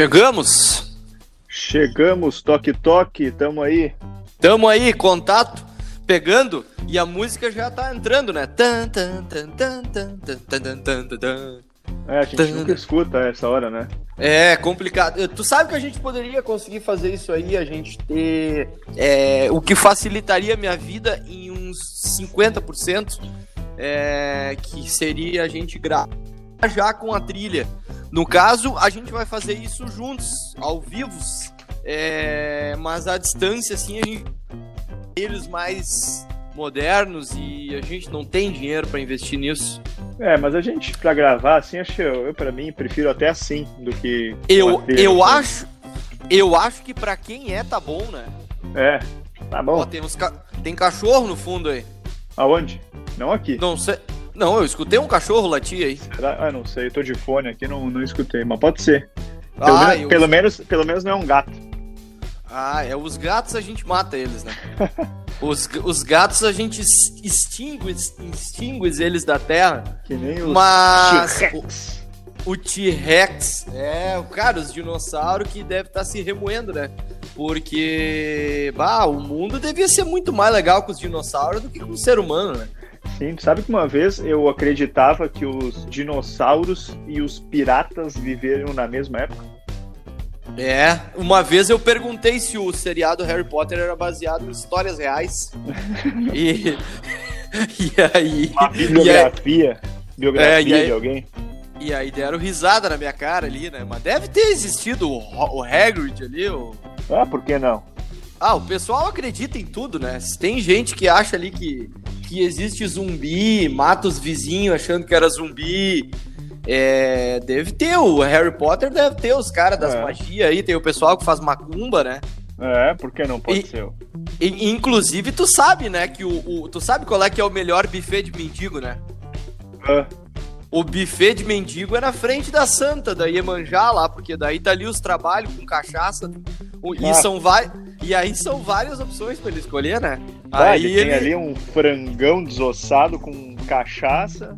Chegamos! Chegamos, toque toque, tamo aí. Tamo aí, contato pegando e a música já tá entrando, né? É, a gente nunca escuta essa hora, né? É, complicado. Tu sabe que a gente poderia conseguir fazer isso aí, a gente ter é, o que facilitaria a minha vida em uns 50%, é, que seria a gente gravar já com a trilha. No caso, a gente vai fazer isso juntos, ao vivo, é, mas à distância, assim, a gente eles mais modernos e a gente não tem dinheiro para investir nisso. É, mas a gente, pra gravar, assim, acho que eu, eu pra mim, prefiro até assim do que. Eu, eu acho, eu acho que para quem é tá bom, né? É, tá Ó, bom. tem, uns ca- tem cachorro no fundo aí. Aonde? Não aqui. Não sei. Não, eu escutei um cachorro latir aí. Será? Ah, não sei, eu tô de fone aqui, não, não escutei, mas pode ser. Pelo, Ah, menos, eu- pelo, menos, pelo menos não é um gato. ah, é os gatos a gente mata eles, né? Os, os gatos a gente extingue, extingue eles da terra. Que nem o Mas T-Rex. o T-Rex, é, o cara, os dinossauros que deve estar se remoendo, né? Porque, bah, o mundo devia ser muito mais legal com os dinossauros do que com o ser humano, né? Sim, tu sabe que uma vez eu acreditava que os dinossauros e os piratas viveram na mesma época? É, uma vez eu perguntei se o seriado Harry Potter era baseado em histórias reais. e, e aí. Uma bibliografia. Biografia É, aí- de alguém? E aí deram risada na minha cara ali, né? Mas deve ter existido o, o Hagrid ali, o... Ah, por que não? Ah, o pessoal acredita em tudo, né? Tem gente que acha ali que, que existe zumbi, mata os vizinhos achando que era zumbi. É, deve ter, o Harry Potter deve ter os caras das É. magias aí, tem o pessoal que faz macumba, né? É, por que não pode E- ser? E, inclusive, tu sabe, né, que o, o- Tu sabe qual é que é o melhor buffet de mendigo, né? Ah, O buffet de mendigo é na frente da Santa, da Iemanjá lá, porque daí tá ali os trabalhos com cachaça. E, Ah. são e aí são várias opções pra ele escolher, né? tá, aí ele tem ali um frangão desossado com cachaça.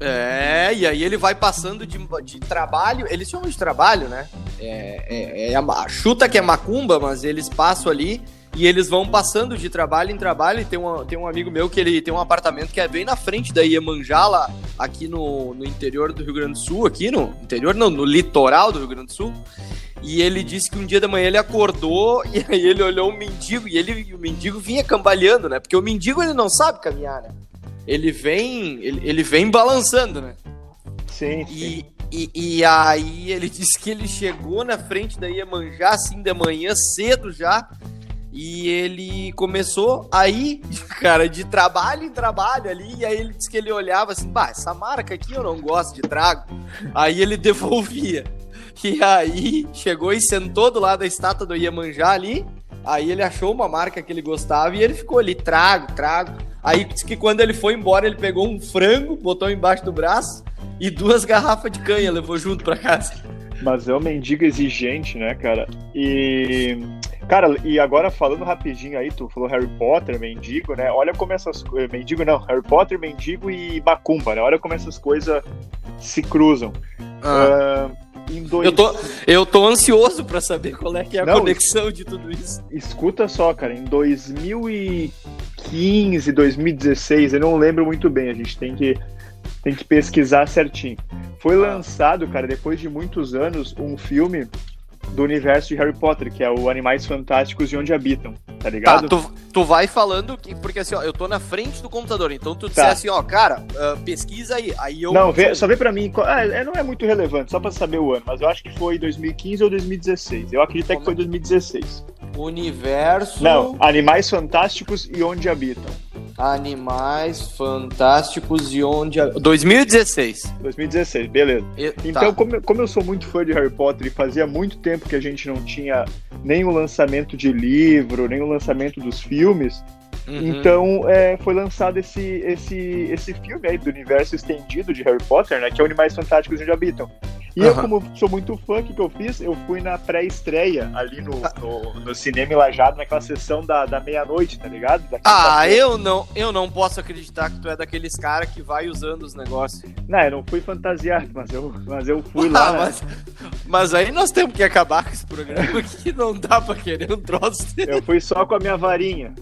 É, e aí ele vai passando de, de trabalho, eles chamam de trabalho, né? É, é, é a chuta que é macumba, mas eles passam ali e eles vão passando de trabalho em trabalho. E tem, uma, tem um amigo meu que ele tem um apartamento que é bem na frente da Iemanjá, lá, aqui no, no interior do Rio Grande do Sul, aqui no interior, não, no litoral do Rio Grande do Sul. E ele disse que um dia da manhã ele acordou e aí ele olhou um mendigo e ele, o mendigo vinha cambaleando, né? Porque o mendigo ele não sabe caminhar, né? Ele vem, ele, ele vem balançando, né? Sim, sim. E, e, e aí ele disse que ele chegou na frente da Iemanjá, assim, da manhã, cedo já. E ele começou aí, cara, de trabalho em trabalho ali. E aí ele disse que ele olhava assim, bah, essa marca aqui eu não gosto de trago. Aí ele devolvia. E aí chegou e sentou do lado da estátua do Iemanjá ali. Aí ele achou uma marca que ele gostava e ele ficou ali, trago, trago. Aí disse que quando ele foi embora, ele pegou um frango, botou embaixo do braço e duas garrafas de canha levou junto pra casa. Mas é um mendigo exigente, né, cara? E. Cara, e agora falando rapidinho aí, tu falou Harry Potter, mendigo, né? Olha como essas coisas. Mendigo não, Harry Potter, mendigo e macumba, né? Olha como essas coisas se cruzam. Ah, em dois... Eu tô, eu tô ansioso pra saber qual é que é a Não, conexão de tudo isso. Escuta só, cara, em 2015, 2016, eu não lembro muito bem, a gente tem que, tem que pesquisar certinho. Foi Ah. lançado, cara, depois de muitos anos, um filme do universo de Harry Potter, que é o Animais Fantásticos e Onde Habitam, tá Tá, ligado? tu, tu vai falando, que, porque assim, ó, eu tô na frente do computador, então tu Tá. disser assim, ó, cara, ah, pesquisa aí. Aí eu. Não, vê, só vê pra mim. Ah, é, não é muito relevante, só pra saber o ano, mas eu acho que foi 2015 ou 2016. Eu acredito que foi 2016. Universo. Não, Animais Fantásticos e Onde Habitam. Animais Fantásticos e onde. a- 2016. 2016, beleza. E- Então, tá. como, eu- como eu sou muito fã de Harry Potter e fazia muito tempo que a gente não tinha nem o lançamento de livro, nem o lançamento dos filmes, Uhum. então é, foi lançado esse, esse, esse filme aí do universo estendido de Harry Potter, né? Que é Animais Fantásticos Onde Habitam. E eu, como sou muito fã, o que, que eu fiz? Eu fui na pré-estreia ali no, no, no cinema Lajado, naquela sessão da, da meia-noite, tá ligado? Da ah, eu não, eu não posso acreditar que tu é daqueles caras que vai usando os negócios. Não, eu não fui fantasiado, mas eu, mas eu fui lá. Ah, né? mas, mas, aí nós temos que acabar com esse programa que não dá pra querer um troço. Eu fui só com a minha varinha.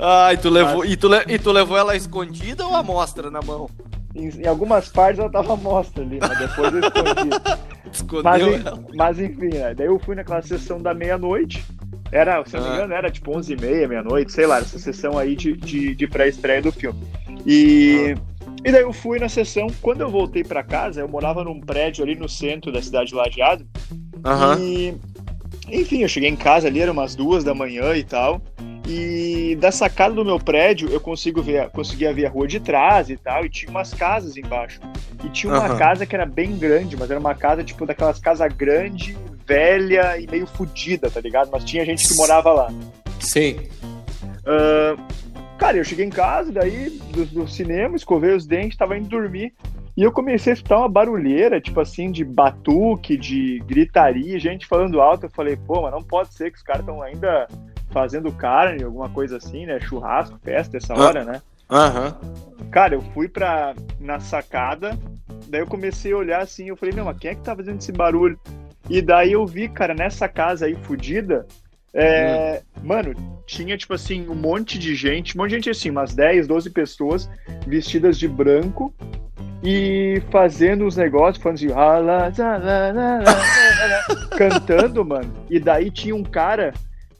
Ah, e tu levou, e tu, e tu levou ela escondida ou a mostra na mão? Em, em, algumas partes ela tava mostra ali, mas depois eu escondi. Escondeu mas, ela. mas enfim, né? daí eu fui naquela sessão da meia-noite. Era, se não me ah. engano, era tipo 11h30, meia-noite, sei lá, essa sessão aí de, de, de pré-estreia do filme. E, ah. e daí eu fui na sessão. Quando eu voltei para casa, eu morava num prédio ali no centro da cidade de Lajeado. Uhum. E, enfim, eu cheguei em casa ali, era umas duas da manhã e tal. E da sacada do meu prédio eu consigo ver, conseguia ver a rua de trás e tal, e tinha umas casas embaixo. E tinha uma uhum. casa que era bem grande, mas era uma casa tipo daquelas casas grande, velha e meio fodida, tá ligado? Mas tinha gente que morava lá. Sim. Uh, cara, eu cheguei em casa, daí do, do cinema, escovei os dentes, tava indo dormir. E eu comecei a escutar uma barulheira, tipo assim, de batuque, de gritaria, gente falando alto. Eu falei, pô, mas não pode ser que os caras estão ainda fazendo carne, alguma coisa assim, né? Churrasco, festa, essa ah. hora, né? Aham. Cara, eu fui pra, na sacada, daí eu comecei a olhar assim, eu falei, meu, mas quem é que tá fazendo esse barulho? E daí eu vi, cara, nessa casa aí fodida, é, hum. mano, tinha tipo assim, um monte de gente, um monte de gente assim, umas 10, 12 pessoas vestidas de branco e fazendo os negócios, falando assim, cantando, mano. E daí tinha um cara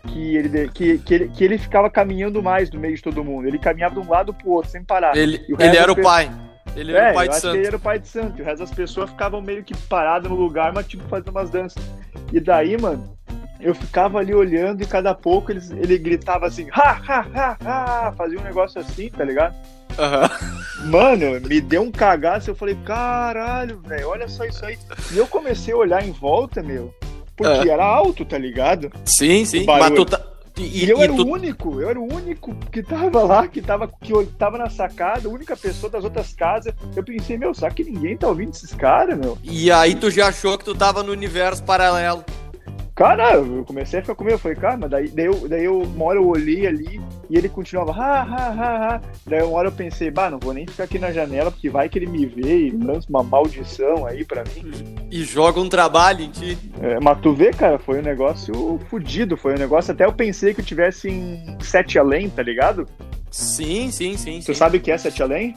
que ele, que, que, ele, que ele ficava caminhando mais no meio de todo mundo. Ele caminhava de um lado pro outro, sem parar. Ele, ele era o pai. Ele era é, o pai de santo. ele era o pai de santo. E o resto das pessoas ficavam meio que paradas no lugar, mas tipo fazendo umas danças. E daí, mano, eu ficava ali olhando e cada pouco ele, ele gritava assim, ha, ha, ha, ha, fazia um negócio assim, tá ligado? Uhum. Mano, me deu um cagaço, eu falei, caralho, velho, olha só isso aí. E eu comecei a olhar em volta, meu, porque é. era alto, tá ligado? Sim, sim. Tá... E, e eu e era tu... o único, eu era o único que tava lá, que tava, que tava na sacada, a única pessoa das outras casas. Eu pensei, meu, será que ninguém tá ouvindo esses caras, meu? E aí tu já achou que tu tava no universo paralelo. Cara, eu comecei a ficar com medo, eu falei, cara, mas daí, daí, eu, daí eu, uma hora eu olhei ali e ele continuava, ha, ha, ha, ha. Daí uma hora eu pensei, bah, não vou nem ficar aqui na janela, porque vai que ele me vê e lança uma maldição aí pra mim. E joga um trabalho em ti. É, mas tu vê, cara, foi um negócio fodido, foi um negócio, até eu pensei que eu tivesse em Sete Além, tá ligado? Sim, sim, sim. Tu sim. sabe o que é Sete Além?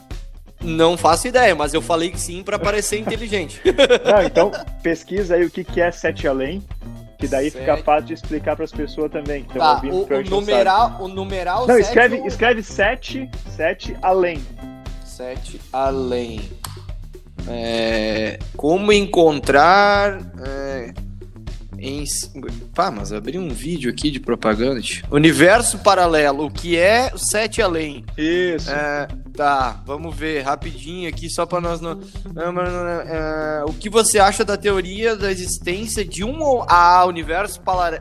Não faço ideia, mas eu falei que sim para parecer inteligente. Não, então pesquisa aí o que, que é Sete Além que daí Sete. fica fácil de explicar para as pessoas também. Que tá, ouvindo, o, o numeral, o numeral Não, escreve, ou... escreve 7, 7 além. 7 além. É, como encontrar é, em. Pá, mas abri um vídeo aqui de propaganda. Universo paralelo, o que é o 7 além? Isso. É, tá, vamos ver rapidinho aqui, só para nós não. É, o que você acha da teoria da existência de um a universo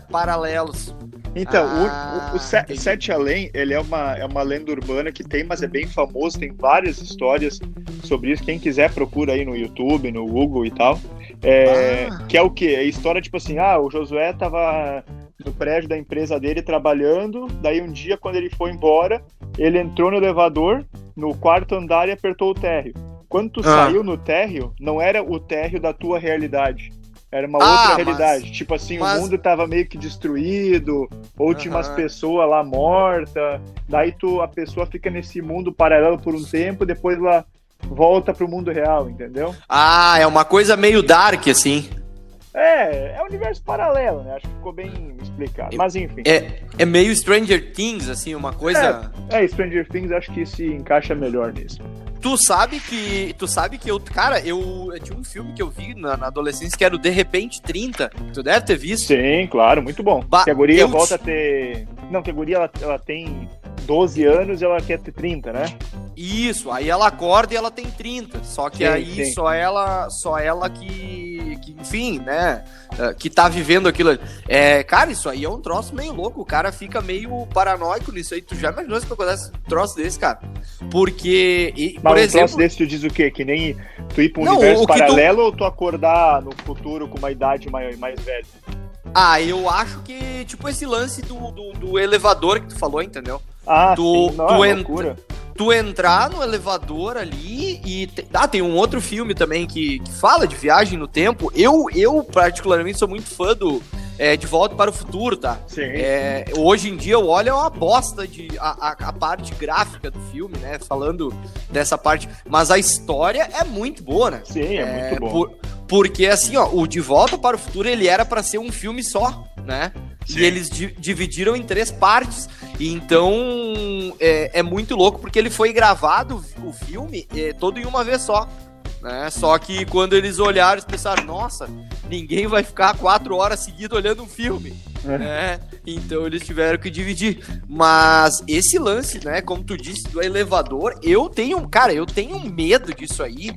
paralelos? Então, ah, o, o, o Sete Além, ele é uma, é uma lenda urbana que tem, mas é bem famoso, tem várias histórias sobre isso. Quem quiser procura aí no YouTube, no Google e tal. É, ah. Que é o quê? É a história, tipo assim, ah, o Josué tava no prédio da empresa dele trabalhando, daí um dia, quando ele foi embora, ele entrou no elevador, no quarto andar e apertou o térreo. Quando tu ah. saiu no térreo, não era o térreo da tua realidade. Era uma ah, outra realidade. Mas, tipo assim, mas... o mundo tava meio que destruído, ou uhum. tinha umas pessoas lá mortas. Daí tu, a pessoa fica nesse mundo paralelo por um tempo, depois ela volta pro mundo real, entendeu? Ah, é uma coisa meio dark, assim. É, é um universo paralelo, né? Acho que ficou bem explicado. Mas enfim. É, é meio Stranger Things, assim, uma coisa. É, é, Stranger Things acho que se encaixa melhor nisso. Tu sabe que. Tu sabe que eu. Cara, eu, eu tinha um filme que eu vi na, na, adolescência que era o De Repente 30. Tu deve ter visto. Sim, claro, muito bom. Ba que a guria volta a ter. Não, que a guria ela, ela tem 12 anos e ela quer ter 30, né? Isso, aí ela acorda e ela tem 30. Só que sim, aí sim. só ela só ela que, que, enfim, né? uh, Que tá vivendo aquilo ali. É, cara, isso aí é um troço meio louco. O cara fica meio paranoico nisso aí. Tu já imaginou se acontece um troço desse, cara? Porque, e, por um exemplo. desse tu diz o quê? Que nem tu ir pra um Não, universo o que tu- paralelo ou tu acordar no futuro com uma idade mais, mais velha? Ah, eu acho que, tipo, esse lance do, do, do elevador que tu falou, entendeu? Ah, Tu- sim. Não, tu é loucura. tu entrar no elevador ali e. te- Ah, tem um outro filme também que, que fala de viagem no tempo. Eu, eu particularmente, sou muito fã do é, De Volta para o Futuro, tá? Sim. É, hoje em dia eu olho é uma bosta de a, a, a parte gráfica do filme, né? Falando dessa parte. Mas a história é muito boa, né? Sim, é, muito bom. por- porque assim, ó, o De Volta para o Futuro ele era pra ser um filme só, né? Sim. E eles di- dividiram em três partes. Então é, é muito louco porque ele foi gravado o filme é, todo em uma vez só. Né? Só que quando eles olharam, eles pensaram, nossa, ninguém vai ficar quatro horas seguidas olhando um filme. É. né? Então eles tiveram que dividir. Mas esse lance, né, como tu disse, do elevador, eu tenho, cara, eu tenho medo disso aí.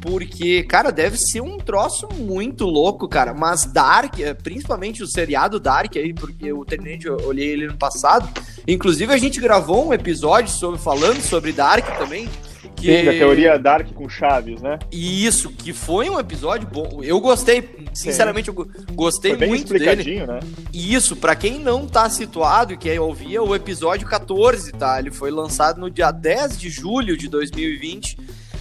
Porque, cara, deve ser um troço muito louco, cara. Mas Dark, eh, principalmente o seriado Dark aí, porque eu terminei de olhei ele no passado. Inclusive, a gente gravou um episódio sobre, falando sobre Dark também. Que... Sim, da teoria Dark com Chaves, né? E Isso, que foi um episódio bom. Eu gostei, sinceramente, eu go- gostei Foi bem muito dele. explicadinho, né? E Isso, pra quem não tá situado e quer ouvir, o episódio 14, tá? Ele foi lançado no dia 10 de julho de 2020.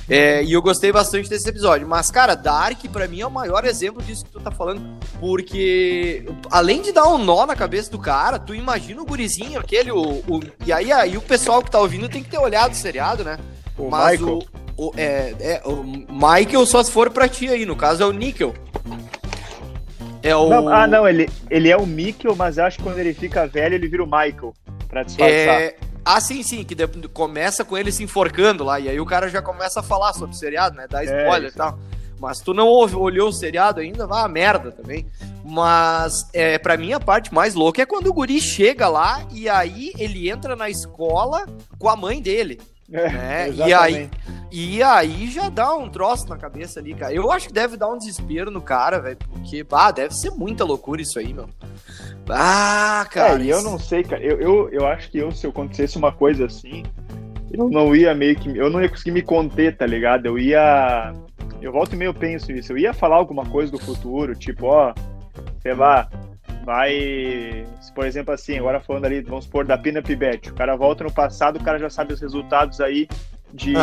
É, e eu gostei bastante desse episódio. Mas, cara, Dark, pra mim, é o maior exemplo disso que tu tá falando. Porque, além de dar um nó na cabeça do cara, tu imagina o gurizinho, aquele. O, o- e aí, aí o pessoal que tá ouvindo tem que ter olhado o seriado, né? O Mas Michael. O, o- é, é, o Michael só se for pra ti aí, no caso é o Nickel. É o. Não, ah, não, ele, ele é o Mikkel, mas eu acho que quando ele fica velho, ele vira o Michael. Pra disfarçar. É... Ah, sim, sim, que de- começa com ele se enforcando lá, e aí o cara já começa a falar sobre o seriado, né? Dá spoiler isso. e tal. Mas tu não ouve, olhou o seriado ainda, vai a merda também. Mas, é, pra mim, a parte mais louca é quando o guri chega lá e aí ele entra na escola com a mãe dele. É, né? E aí, e aí já dá um troço na cabeça ali, cara. Eu acho que deve dar um desespero no cara, velho, porque, bah, deve ser muita loucura isso aí, meu. Ah, cara. é, e eu não sei, cara. Eu, eu, eu acho que eu, se acontecesse uma coisa assim, eu não ia meio que. Eu não ia conseguir me conter, tá ligado? Eu ia. Eu volto e meio penso isso. Eu ia falar alguma coisa do futuro, tipo, ó, sei lá, vai. Por exemplo, assim, agora falando ali, vamos supor, da Pinup Bet. O cara volta no passado, o cara já sabe os resultados aí de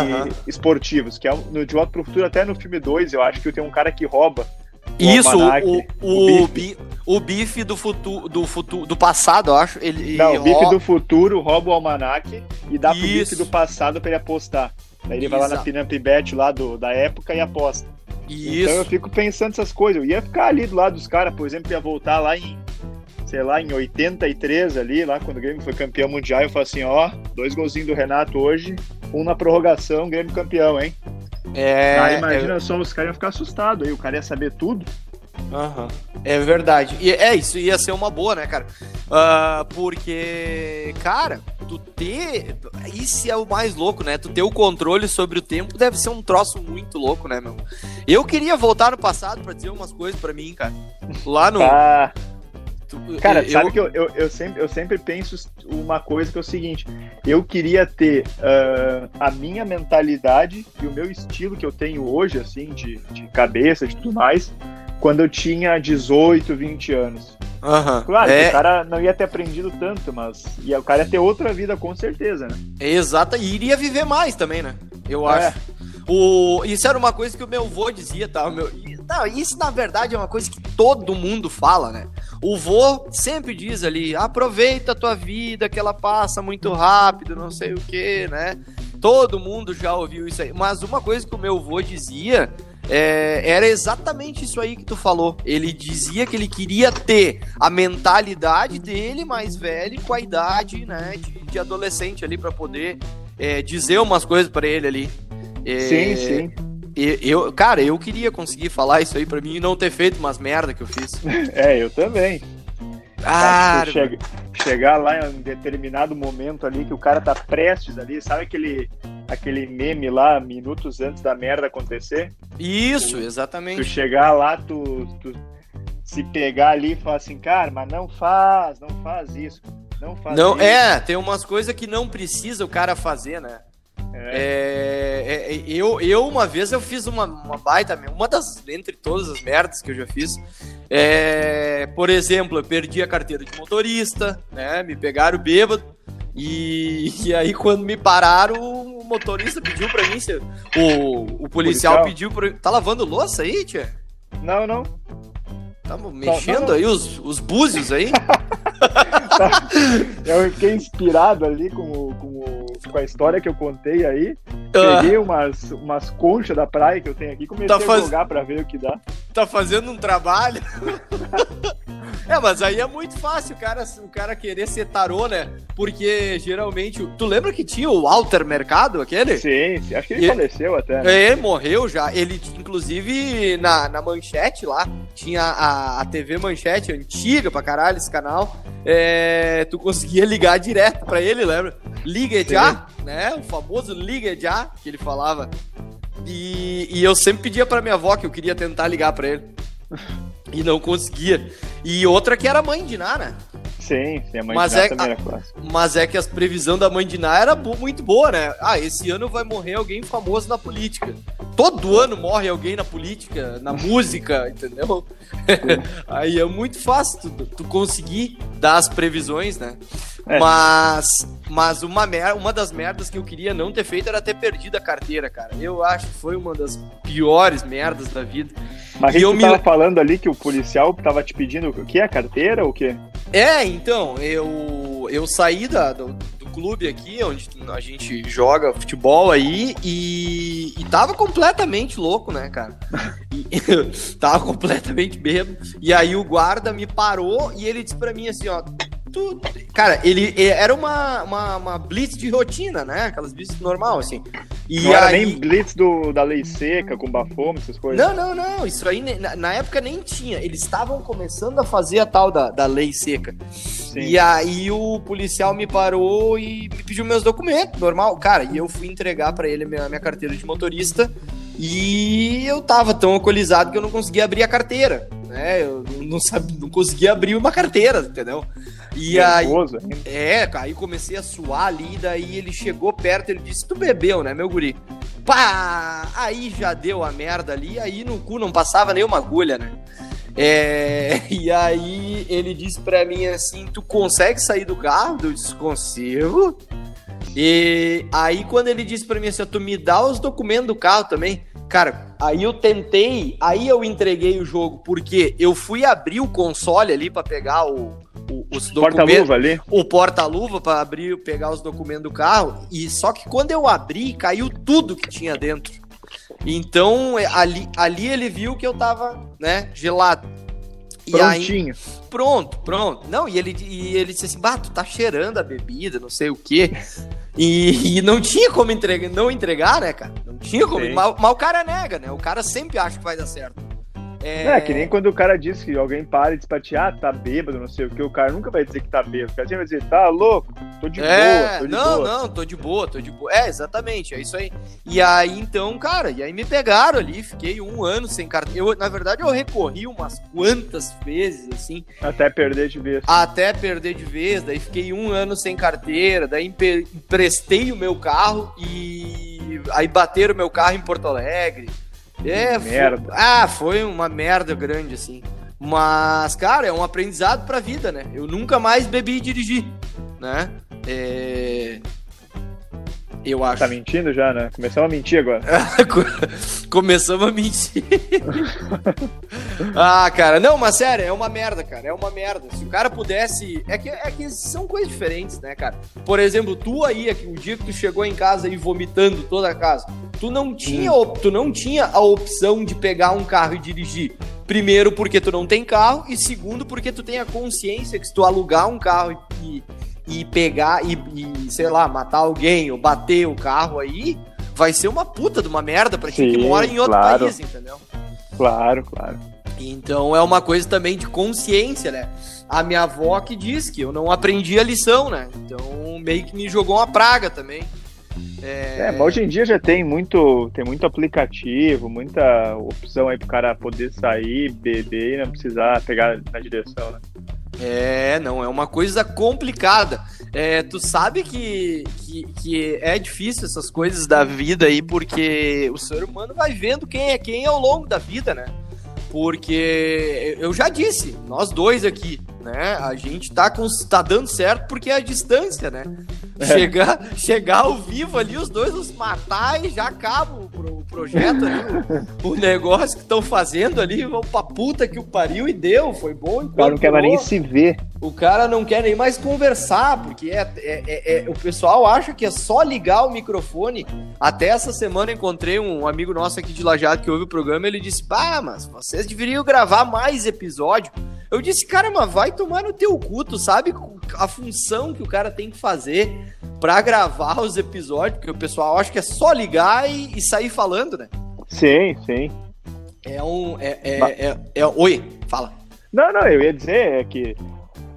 esportivos, que é no De Volta pro Futuro, até no filme 2, eu acho que tem um cara que rouba. o Isso, almanaque, o, o o, bi- o bife do futuro, do futuro, do passado, eu acho. Ele, Não, o bife ó, do futuro rouba o almanaque e dá pro bife Isso. do passado pra ele apostar. Daí ele vai lá na. Pinamp Bet lá do, da época e aposta. Isso. Então eu fico pensando essas coisas. Eu ia ficar ali do lado dos caras, por exemplo, ia voltar lá em, sei lá, em 83 ali, lá quando o Grêmio foi campeão mundial, eu falo assim, ó, dois golzinhos do Renato hoje, um na prorrogação, Grêmio campeão, hein? é, Aí imagina só, os caras iam ficar assustados aí, o cara ia saber tudo. é, aham. é verdade. E é isso, ia ser uma boa, né, cara? Ah, porque, cara, tu ter. Isso é o mais louco, né? Tu ter o controle sobre o tempo deve ser um troço muito louco, né, meu? Eu queria voltar no passado pra dizer umas coisas pra mim, cara. Lá no. Tá. Cara, eu- sabe que eu, eu, eu sempre, eu sempre penso uma coisa que é o seguinte: eu queria ter ah, a minha mentalidade e o meu estilo que eu tenho hoje, assim, de, de cabeça, de tudo mais, quando eu tinha 18, 20 anos. Aham. Claro, é, o cara não ia ter aprendido tanto, mas ia, o cara ia ter outra vida, com certeza, né? Exata, e iria viver mais também, né? Eu É. O, isso era uma coisa que o meu avô dizia, tá? O meu, não, isso na verdade é uma coisa que todo mundo fala, né? O vô sempre diz ali: aproveita a tua vida, que ela passa muito rápido, não sei o que, né? Todo mundo já ouviu isso aí. Mas uma coisa que o meu avô dizia é, era exatamente isso aí que tu falou. Ele dizia que ele queria ter a mentalidade dele mais velho com a idade, né, de, de adolescente ali pra poder é, dizer umas coisas pra ele ali. É, Sim, sim. e- Eu, cara, eu queria conseguir falar isso aí pra mim e não ter feito umas merda que eu fiz. É, eu também. Ah, chega- chegar lá em um determinado momento ali que o cara tá prestes ali, sabe aquele aquele meme lá, minutos antes da merda acontecer. Isso, exatamente. Tu chegar lá, tu, tu se pegar ali e falar assim, cara, mas não faz, não faz isso. Não faz não, isso. É, tem umas coisas que não precisa o cara fazer, né? É. É, é, eu, eu, uma vez, eu fiz uma, uma baita, uma das, entre todas as merdas que eu já fiz, é, por exemplo, eu perdi a carteira de motorista, né, me pegaram bêbado, e, e aí quando me pararam, o motorista pediu pra mim, o, o policial, policial. pediu pra... Tá lavando louça aí, tia? Não, não. Tá mexendo não, não. aí os, os búzios aí? eu fiquei inspirado ali com, com, com, a história que eu contei aí. Ah. Peguei umas, umas conchas da praia que eu tenho aqui comecei tá faz... a jogar pra ver o que dá. Tá fazendo um trabalho? É, mas aí é muito fácil o cara, o cara querer ser tarô, né? Porque geralmente. Tu lembra que tinha o Walter Mercado, aquele? Sim, sim. acho que ele e... faleceu até. Né? É, morreu já. Ele, inclusive, na, na manchete lá, tinha a, a TV Manchete, antiga pra caralho esse canal. É, tu conseguia ligar direto pra ele, lembra? Liga já, né? O famoso liga já, que ele falava. E, e eu sempre pedia pra minha avó que eu queria tentar ligar pra ele. E não conseguia. E outra que era a mãe de Ná, né? Sim, sim, a mãe mas de Ná é, também era clássica. Mas é que as previsões da mãe de Ná era muito boa, né? Ah, esse ano vai morrer alguém famoso na política. Todo ano morre alguém na política, na música, entendeu? Aí é muito fácil tu, tu conseguir dar as previsões, né? É. Mas, mas uma, mer uma das merdas que eu queria não ter feito era ter perdido a carteira, cara. Eu acho que foi uma das piores merdas da vida. Mas e eu me... tava falando ali que o policial tava te pedindo o que? A carteira ou o quê? É, então, eu, eu saí da, do, do, clube aqui, onde a gente joga futebol aí, e, e tava completamente louco, né, cara? E, tava completamente bêbado. E aí o guarda me parou e ele disse pra mim assim, ó, tu. Cara, ele era uma, uma, uma, blitz de rotina, né? Aquelas blitz normal, assim. E não aí... era nem blitz do, da lei seca, com bafome, essas coisas. Não, não, não. Isso aí na, na época nem tinha. Eles estavam começando a fazer a tal da, da lei seca. Sim. E aí o policial me parou e me pediu meus documentos, normal. Cara, e eu fui entregar para ele minha, minha carteira de motorista. E eu tava tão alcoolizado que eu não conseguia abrir a carteira, né? Eu não, sabia, não conseguia abrir uma carteira, entendeu? E Nervoso, aí, é, aí comecei a suar ali, daí ele chegou perto, ele disse, tu bebeu, né, meu guri? Pá! Aí já deu a merda ali, aí no cu não passava nenhuma agulha, né? É, e aí ele disse pra mim assim, tu consegue sair do carro? Eu disse, consigo. E aí quando ele disse pra mim assim, tu me dá os documentos do carro também. Cara, aí eu tentei, aí eu entreguei o jogo, porque eu fui abrir o console ali para pegar o, o, os documentos. Porta-luva ali? O porta-luva para abrir, pegar os documentos do carro. E só que quando eu abri, caiu tudo que tinha dentro. Então, é, ali, ali ele viu que eu tava, né, gelado. E Prontinho. Aí, pronto, pronto. Não, e ele, e ele disse assim, bah, tu tá cheirando a bebida, não sei o quê. E, e não tinha como entregar, não entregar, né, cara? Não tinha como. Mas, mas o cara nega, né? O cara sempre acha que vai dar certo. É... é... que nem quando o cara diz que alguém para e diz pra ti, ah, tá bêbado, não sei o que, o cara nunca vai dizer que tá bêbado. O cara sempre vai dizer, tá louco, tô de é... boa, tô de não, boa. Não, tô de boa, tô de boa. É, exatamente, é isso aí. E aí, então, cara, e aí me pegaram ali, fiquei um ano sem carteira. Eu, na verdade, eu recorri umas quantas vezes, assim. Até perder de vez. Até perder de vez, daí fiquei um ano sem carteira, daí emprestei o meu carro e aí bateram o meu carro em Porto Alegre. É, merda. Foi, ah, foi uma merda grande, assim. Mas, cara, é um aprendizado pra vida, né? Eu nunca mais bebi e dirigi, né? É... Eu acho. Tá mentindo já, né? Começamos a mentir agora. Começamos a mentir. ah, cara, não, mas sério, é uma merda, cara. É uma merda. Se o cara pudesse. É que, é que são coisas diferentes, né, cara? Por exemplo, tu aí, o dia que tu chegou em casa e vomitando toda a casa, tu não tinha, hum. tu não tinha a opção de pegar um carro e dirigir. Primeiro, porque tu não tem carro, e segundo, porque tu tem a consciência que se tu alugar um carro e, e pegar e, e, sei lá, matar alguém ou bater o carro aí, vai ser uma puta de uma merda pra Sim, ti que mora em outro claro. país, entendeu? Claro, claro. Então é uma coisa também de consciência, né? A minha avó que diz que eu não aprendi a lição, né? Então meio que me jogou uma praga também. É... é... mas hoje em dia já tem muito, tem muito aplicativo, muita opção aí pro cara poder sair, beber e não precisar pegar na direção, né? É, não, é uma coisa complicada. É, tu sabe que, que, que, é difícil essas coisas da vida aí, porque o ser humano vai vendo quem é quem ao longo da vida, né? Porque eu já disse, nós dois aqui, né? A gente tá, com, tá dando certo porque é a distância, né? É. Chegar, chegar ao vivo ali, os dois nos matar e já acaba o, projeto ali, o, o negócio que estão fazendo ali, vão pra puta que o pariu e deu, foi bom. O cara não quer nem se ver. O cara não quer nem mais conversar, porque é, é, é, é, o pessoal acha que é só ligar o microfone. Até essa semana encontrei um amigo nosso aqui de Lajado que ouve o programa, ele disse, pá, mas vocês deveriam gravar mais episódio. Eu disse, cara, mas vai tomar no teu cu, tu sabe a função que o cara tem que fazer pra gravar os episódios, porque o pessoal acha que é só ligar e, e sair falando, né? Sim, sim. É um. É, é, é, é, Oi, fala. Não, não, eu ia dizer é que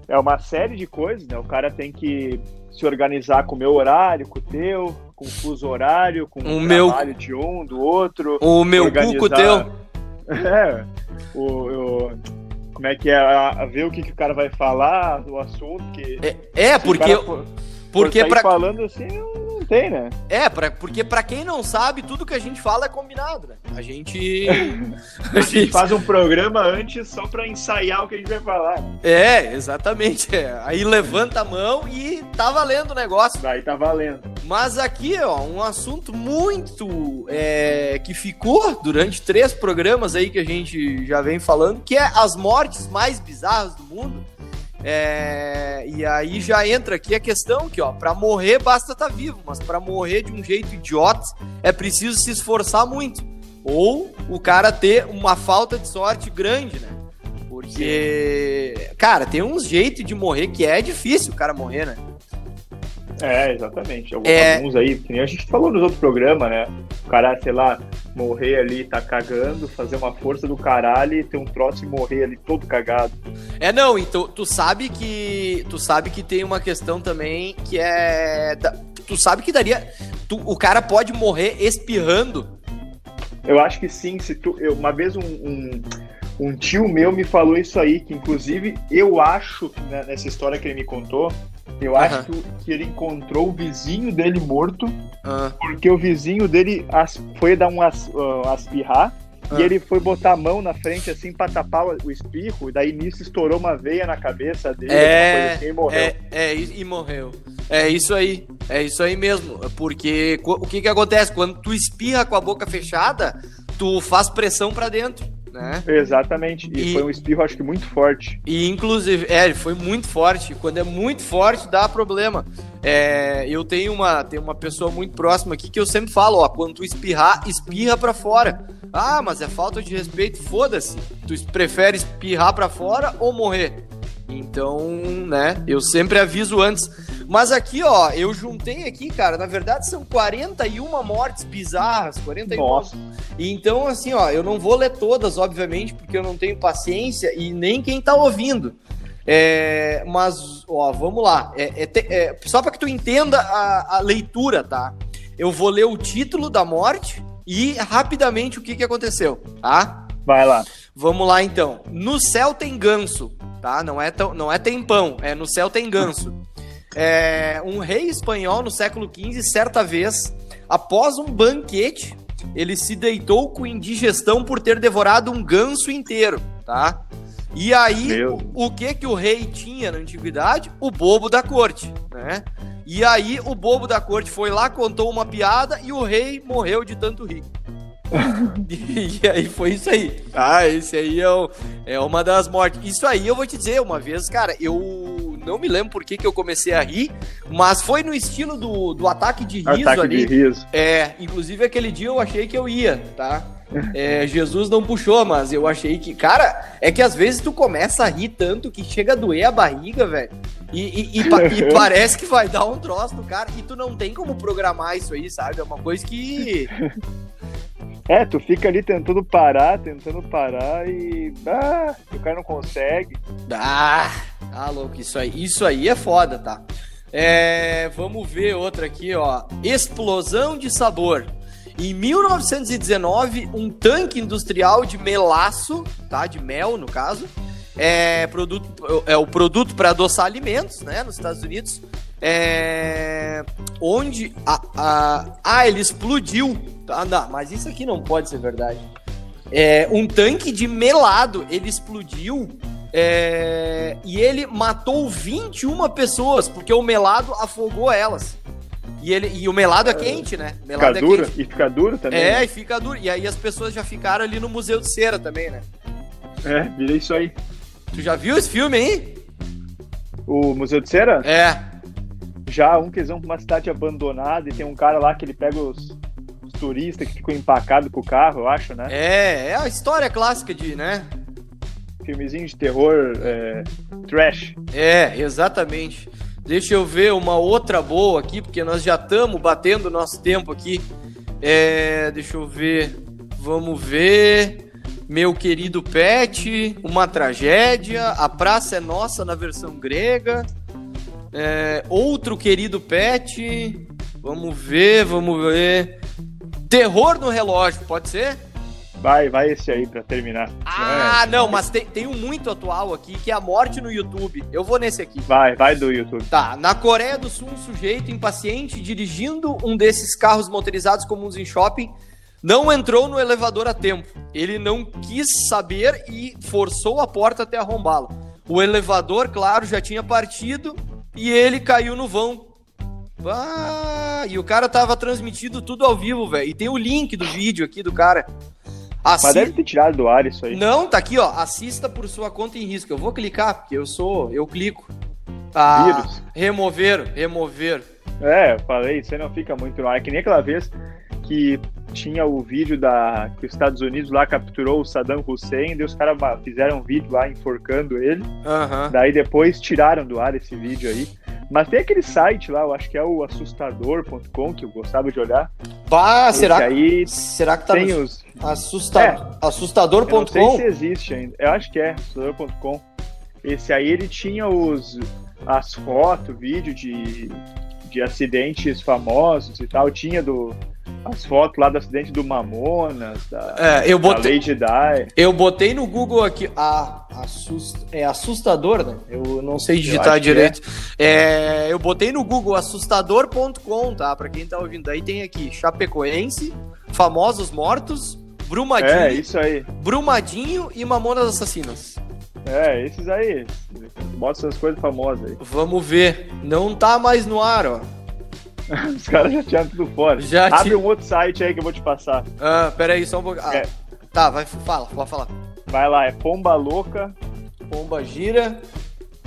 é uma série de coisas, né? O cara tem que se organizar com o meu horário, com o teu, com o fuso horário, com o, o trabalho de um, do outro. O meu organizar... cu com o teu. É, o, o, como é que é, a, a ver o que, que o cara vai falar, o assunto que. É, é porque. For, porque for pra... falando assim, não tem, né? É, pra, porque para quem não sabe, tudo que a gente fala é combinado, né? A gente. a gente faz um programa antes só pra ensaiar o que a gente vai falar. É, exatamente. É. Aí levanta a mão e tá valendo o negócio. Aí tá valendo. Mas aqui, ó, um assunto muito é, que ficou durante três programas aí que a gente já vem falando, que é as mortes mais bizarras do mundo. É, e aí já entra aqui a questão que, ó, para morrer basta estar tá vivo, mas para morrer de um jeito idiota é preciso se esforçar muito. Ou o cara ter uma falta de sorte grande, né? Porque, cara, tem uns jeitos de morrer que é difícil o cara morrer, né? É, exatamente. Alguns, é... alguns aí, que nem a gente falou nos outros programas, né? O cara, sei lá, morrer ali, tá cagando, fazer uma força do caralho e ter um troço e morrer ali todo cagado. É, não, então tu sabe que. Tu sabe que tem uma questão também que é. Tu sabe que daria. Tu, o cara pode morrer espirrando. Eu acho que sim. Se tu, eu, uma vez um, um, um tio meu me falou isso aí, que inclusive eu acho, né, nessa história que ele me contou, eu uhum. acho que, ele encontrou o vizinho dele morto, uhum. porque o vizinho dele as, foi dar um as, uh, aspirrar. Uhum. E ele foi botar a mão na frente assim pra tapar o espirro, e daí nisso estourou uma veia na cabeça dele, é, assim, e morreu. É, é, e morreu. É isso aí, é isso aí mesmo. Porque o que que acontece? Quando tu espirra com a boca fechada, tu faz pressão para dentro né? Exatamente. E, e, foi um espirro, acho que muito forte. E inclusive, é, ele foi muito forte. Quando é muito forte, dá problema. É, eu tenho uma, tenho uma pessoa muito próxima aqui que eu sempre falo, ó, quando tu espirrar, espirra para fora. Ah, mas é falta de respeito, foda-se. Tu prefere espirrar para fora ou morrer? Então, né, eu sempre aviso antes. Mas aqui, ó, eu juntei aqui, cara, na verdade são 41 mortes bizarras, 41. Nossa. Então, assim, ó, eu não vou ler todas, obviamente, porque eu não tenho paciência e nem quem tá ouvindo. É, mas, ó, vamos lá. É, é, é só para que tu entenda a, a, leitura, tá? Eu vou ler o título da morte e rapidamente o que, que aconteceu, tá? Vai lá. Vamos lá então. No céu tem ganso, tá? Não é, tão, não é tempão, é no céu tem ganso. É, um rei espanhol no século XV, certa vez, após um banquete, ele se deitou com indigestão por ter devorado um ganso inteiro, tá? E aí, o, o, que que o rei tinha na antiguidade? O bobo da corte, né? E aí, o bobo da corte foi lá, contou uma piada e o rei morreu de tanto rir. e aí foi isso aí. Ah, esse aí é, o, é uma das mortes. Isso aí eu vou te dizer, uma vez, cara, eu não me lembro por que, que eu comecei a rir, mas foi no estilo do, do ataque de riso ataque ali. De riso. É, inclusive aquele dia eu achei que eu ia, tá? É, Jesus não puxou, mas eu achei que. Cara, é que às vezes tu começa a rir tanto que chega a doer a barriga, velho. E, e, e, e, parece que vai dar um troço no cara. E tu não tem como programar isso aí, sabe? É uma coisa que. É, tu fica ali tentando parar, tentando parar e. Ah, o cara não consegue. Ah, ah louco, isso aí, isso aí é foda, tá? É, vamos ver outra aqui, ó. Explosão de sabor. Em 1919, um tanque industrial de melaço, tá? De mel, no caso, é, produto, é o produto para adoçar alimentos, né? Nos Estados Unidos, é, onde a, a, ah, ele explodiu. Ah, não, mas isso aqui não pode ser verdade. É, um tanque de melado, ele explodiu é, e ele matou 21 pessoas, porque o melado afogou elas. E, ele, e o melado é, é quente, né? Melado fica é duro, quente. e fica duro também. É, né? e fica duro. E aí as pessoas já ficaram ali no Museu de Cera também, né? É, virei isso aí. Tu já viu esse filme aí? O Museu de Cera? É. Já, um que eles vão pra uma cidade abandonada e tem um cara lá que ele pega os, os turistas que ficam empacados com o carro, eu acho, né? É, é a história clássica de, né? Filmezinho de terror é, trash. É, exatamente. Deixa eu ver uma outra boa aqui, porque nós já estamos batendo nosso tempo aqui. É, deixa eu ver. Vamos ver. Meu querido Pet, uma tragédia. A praça é nossa na versão grega. É, outro querido Pet. Vamos ver, vamos ver. Terror no relógio, pode ser? Vai, vai esse aí pra terminar. Ah, não, não mas tem, tem um muito atual aqui, que é a morte no YouTube. Eu vou nesse aqui. Vai, vai do YouTube. Tá, na Coreia do Sul, um sujeito impaciente dirigindo um desses carros motorizados comuns em shopping não entrou no elevador a tempo. Ele não quis saber e forçou a porta até arrombá-lo. O elevador, claro, já tinha partido e ele caiu no vão. Ah, e o cara tava transmitindo tudo ao vivo, velho. E tem o link do vídeo aqui do cara. Mas deve ter tirado do ar isso aí. Não, tá aqui, ó. Assista por sua conta em risco. Eu vou clicar, porque eu sou. Eu clico. Ah, Vírus. Remover, remover. É, eu falei, isso aí não fica muito no ar. É que nem aquela vez que tinha o vídeo da que os Estados Unidos lá capturou o Saddam Hussein, e os caras fizeram um vídeo lá enforcando ele. Uhum. Daí depois tiraram do ar esse vídeo aí. Mas tem aquele site lá, eu acho que é o assustador.com, que eu gostava de olhar. Bah, será, aí será que tá tem os... Assusta... É, assustador.com? Não sei se existe ainda. Eu acho que é, assustador.com. Esse aí ele tinha os as fotos, vídeo de, de acidentes famosos e tal. Tinha do as fotos lá do acidente do Mamonas, da, é, eu botei, Lady Di. Eu botei no Google aqui. Ah, assust, é assustador, né? Eu não sei digitar direito. É. é. eu botei no Google assustador.com, tá? Pra quem tá ouvindo. Aí tem aqui Chapecoense, Famosos Mortos, Brumadinho. É, isso aí. Brumadinho e Mamonas Assassinas. É, esses aí. Mostra essas coisas famosas aí. Vamos ver. Não tá mais no ar, ó. Os caras já tinham tudo fora. Já Abre um outro site aí que eu vou te passar. Ah, pera aí, só um pouquinho. Ah, é. Tá, vai, fala, pode falar. Vai lá, é Pomba Louca. Pomba Gira.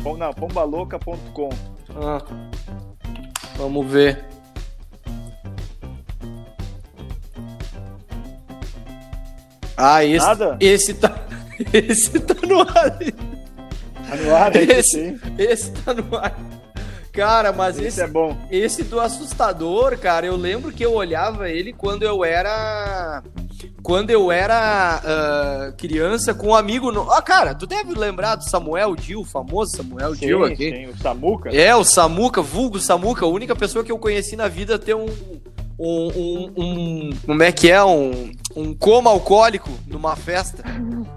Pom, não, pombalouca.com. Ah, vamos ver. Ah, esse, Nada? esse tá. Esse tá no ar. Tá no ar, é esse, esse tá no ar. Cara, mas esse, esse, é bom. Esse do assustador, cara, eu lembro que eu olhava ele quando eu era. Quando eu era uh, criança com um amigo. No... Ah, cara, tu deve lembrar do Samuel Dil, o famoso Samuel sim, Dil aqui. Sim, o Samuca. É, o Samuca, vulgo Samuca, a única pessoa que eu conheci na vida ter um, um, um, um, como é que é um, um coma alcoólico numa festa.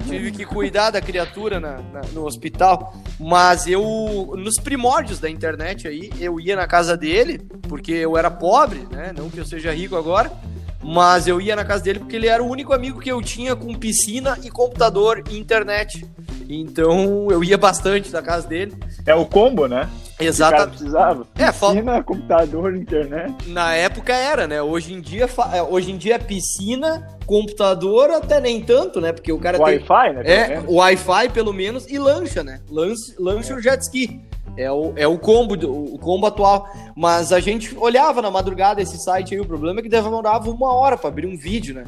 Tive que cuidar da criatura na, na, no hospital. Mas eu, nos primórdios da internet aí, eu ia na casa dele, porque eu era pobre, né? Não que eu seja rico agora. Mas eu ia na casa dele porque ele era o único amigo que eu tinha com piscina e computador e internet. Então eu ia bastante na casa dele. É o combo, né? Exatamente. precisava. É, piscina, fal... computador, internet. Na época era, né? Hoje em dia, é, hoje em dia é piscina, computador, até nem tanto, né? Porque o cara Wi-Fi, né? É, Wi-Fi pelo menos e lancha, né? Lancha, lancha é. o jet ski. É o, é o combo, o combo atual. Mas a gente olhava na madrugada esse site aí, o problema é que demorava uma hora para abrir um vídeo, né?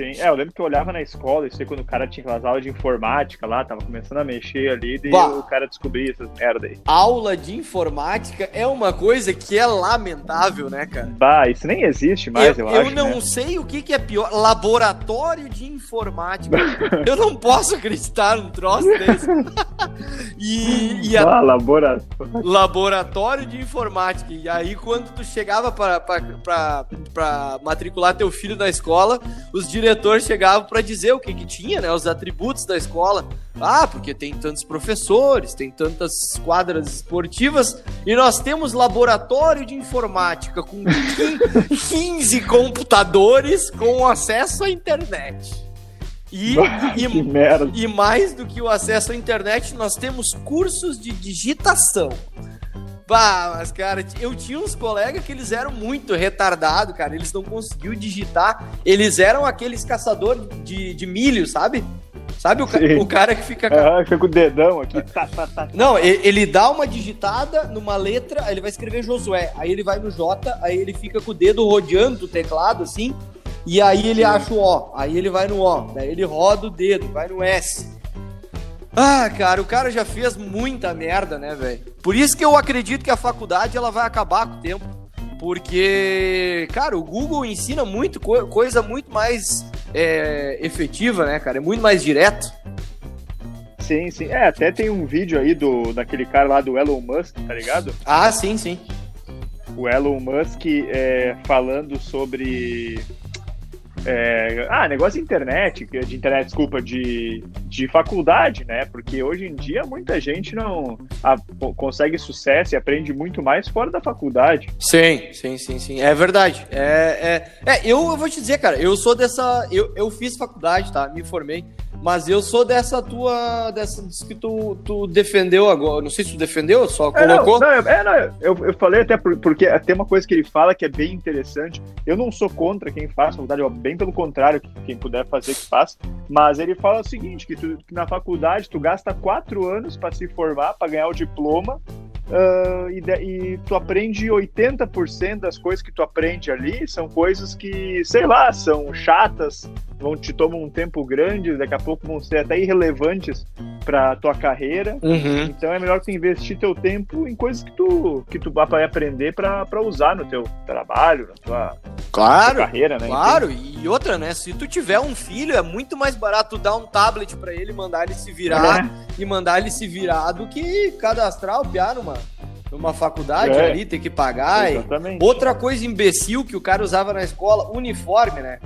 Sim, é, eu lembro que eu olhava na escola, isso aí quando o cara tinha aquelas aulas de informática lá, tava começando a mexer ali, e o cara descobria essas merda aí. Aula de informática é uma coisa que é lamentável, né, cara? Bah, isso nem existe mais, eu, eu acho. Eu não né? sei o que, que é pior. Laboratório de informática. eu não posso acreditar num troço desse. e, e a... ah, laboratório. laboratório de informática. E aí, quando tu chegava para matricular teu filho na escola, os diretores chegavam para dizer o que, que tinha, né? Os atributos da escola. Ah, porque tem tantos professores, tem tantas quadras esportivas e nós temos laboratório de informática com 15 computadores com acesso à internet. E, e, e, mais do que o acesso à internet, nós temos cursos de digitação. Bah, mas, cara, eu tinha uns colegas que eles eram muito retardados, cara. Eles não conseguiam digitar. Eles eram aqueles caçadores de, de milho, sabe? Sabe o, ca o cara que fica. Ah, fica com o dedão aqui. Tá, tá, tá, não, ele, dá uma digitada numa letra, aí ele vai escrever Josué. Aí ele vai no J, aí ele fica com o dedo rodeando o teclado, assim. E aí ele acha o O. Aí ele vai no O. Daí ele roda o dedo, vai no S. Ah, cara, o cara já fez muita merda, né, velho? Por isso que eu acredito que a faculdade ela vai acabar com o tempo. Porque, cara, o Google ensina muito coisa muito mais é, efetiva, né, cara? É muito mais direto. Sim, sim. É, até tem um vídeo aí do daquele cara lá do Elon Musk, tá ligado? Ah, sim, sim. O Elon Musk é, falando sobre é, ah, negócio de internet, de internet, desculpa, de, de faculdade, né? Porque hoje em dia muita gente não a, consegue sucesso e aprende muito mais fora da faculdade. Sim, sim, sim, sim. É verdade. É, é, é eu, eu vou te dizer, cara, eu sou dessa. Eu, eu fiz faculdade, tá? Me formei. Mas eu sou dessa tua. dessa que tu, tu defendeu agora. Não sei se tu defendeu, só colocou. É, não, não, é, não eu, eu falei até porque tem uma coisa que ele fala que é bem interessante. Eu não sou contra quem faz faculdade, bem pelo contrário, quem puder fazer que faça. Mas ele fala o seguinte: que, tu, na faculdade tu gasta quatro anos para se formar, para ganhar o diploma. Uh, e, de, e, tu aprende 80% das coisas que tu aprende ali são coisas que, sei lá, são chatas, vão te tomam um tempo grande, daqui a pouco vão ser até irrelevantes para tua carreira. Uhum. Então é melhor tu investir teu tempo em coisas que tu que tu vai aprender para usar no teu trabalho, na tua, claro, tua carreira, né? Claro. E outra, né? Se tu tiver um filho, é muito mais barato dar um tablet para ele, mandar ele se virar é. e mandar ele se virar do que cadastrar o piá numa numa faculdade é. ali, ter que pagar. Exatamente. E... Outra coisa imbecil que o cara usava na escola, uniforme, né?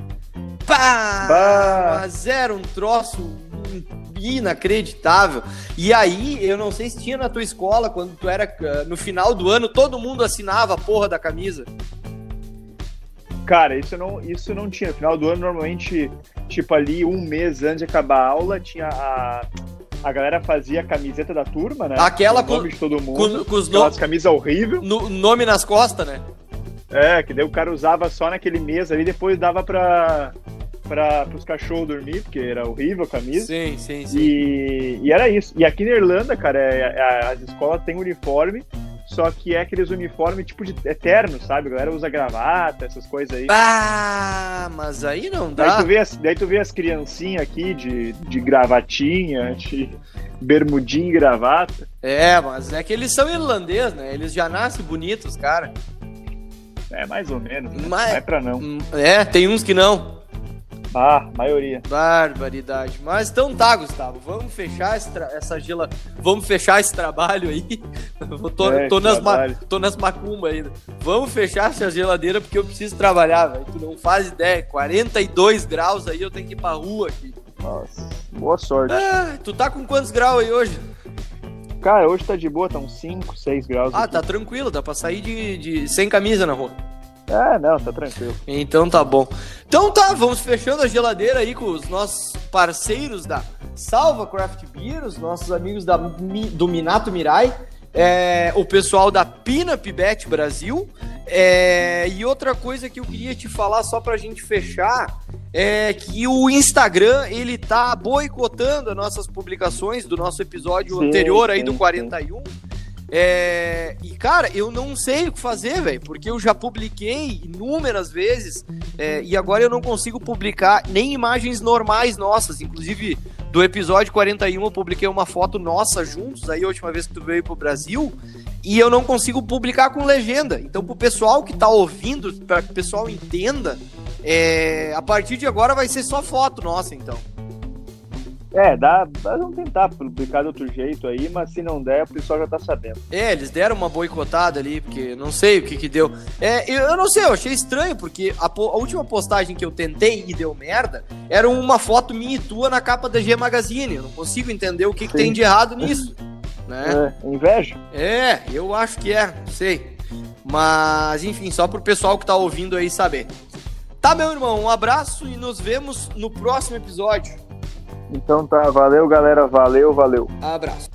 Pá! Bah. Mas era um troço inacreditável. E aí, eu não sei se tinha na tua escola, quando tu era ah, no final do ano, todo mundo assinava a porra da camisa. Cara, isso não, isso não tinha. No final do ano, normalmente, tipo ali, um mês antes de acabar a aula, tinha a, a galera fazia a camiseta da turma, né? Aquela com o nome de todo mundo. Com, com os nomes. camisa horrível. No, nome nas costas, né? É, que daí o cara usava só naquele mês ali, depois dava pra, para os cachorros dormir, porque era horrível a camisa. Sim, sim, sim. E, e era isso. E aqui na Irlanda, cara, é, é, as escolas têm uniforme, só que é aqueles uniformes tipo de eterno, sabe? A galera usa gravata, essas coisas aí. Ah, mas aí não dá. Daí tu vê as, daí tu vê as criancinhas aqui de, de gravatinha, de bermudinha e gravata. É, mas é que eles são irlandeses, né? Eles já nascem bonitos, cara. É, mais ou menos. Né? Mas, não é pra não. É, tem uns que não. Ah, maioria. Barbaridade. Mas então tá, Gustavo. Vamos fechar essa gela. Vamos fechar esse trabalho aí. tô, é, tô, nas ma... tô nas macumba ainda. Vamos fechar essa geladeira porque eu preciso trabalhar, velho. Tu não faz ideia. 42 graus aí, eu tenho que ir pra rua aqui. Nossa, boa sorte. Ah, tu tá com quantos graus aí hoje? Cara, hoje tá de boa, tá uns 5, 6 graus. Ah, aqui. tá tranquilo, dá pra sair de, de sem camisa na rua. É, não, tá tranquilo. Então tá bom. Então tá, vamos fechando a geladeira aí com os nossos parceiros da Salva Craft Beer, os nossos amigos da, do Minato Mirai, é, o pessoal da Pinup Bet Brasil. É, e outra coisa que eu queria te falar só pra gente fechar é que o Instagram ele tá boicotando as nossas publicações do nosso episódio sim, anterior aí sim, do 41. Sim É, e, cara, eu não sei o que fazer, velho, porque eu já publiquei inúmeras vezes é, e agora eu não consigo publicar nem imagens normais nossas. Inclusive, do episódio 41 eu publiquei uma foto nossa juntos, aí a última vez que tu veio pro Brasil, e eu não consigo publicar com legenda. Então, pro pessoal que tá ouvindo, para que o pessoal entenda, é, a partir de agora vai ser só foto nossa, então. É, dá, vamos tentar publicar de outro jeito aí, mas se não der, o pessoal já tá sabendo. É, eles deram uma boicotada ali, porque não sei o que que deu. É, eu, eu não sei, eu achei estranho, porque a, a, última postagem que eu tentei e deu merda era uma foto minha e tua na capa da G Magazine. Eu não consigo entender o que, que tem de errado nisso. né? É, inveja? É, eu acho que é, não sei. Mas, enfim, só pro pessoal que tá ouvindo aí saber. Tá, meu irmão, um abraço e nos vemos no próximo episódio. Então tá, valeu galera, valeu, valeu. Abraço.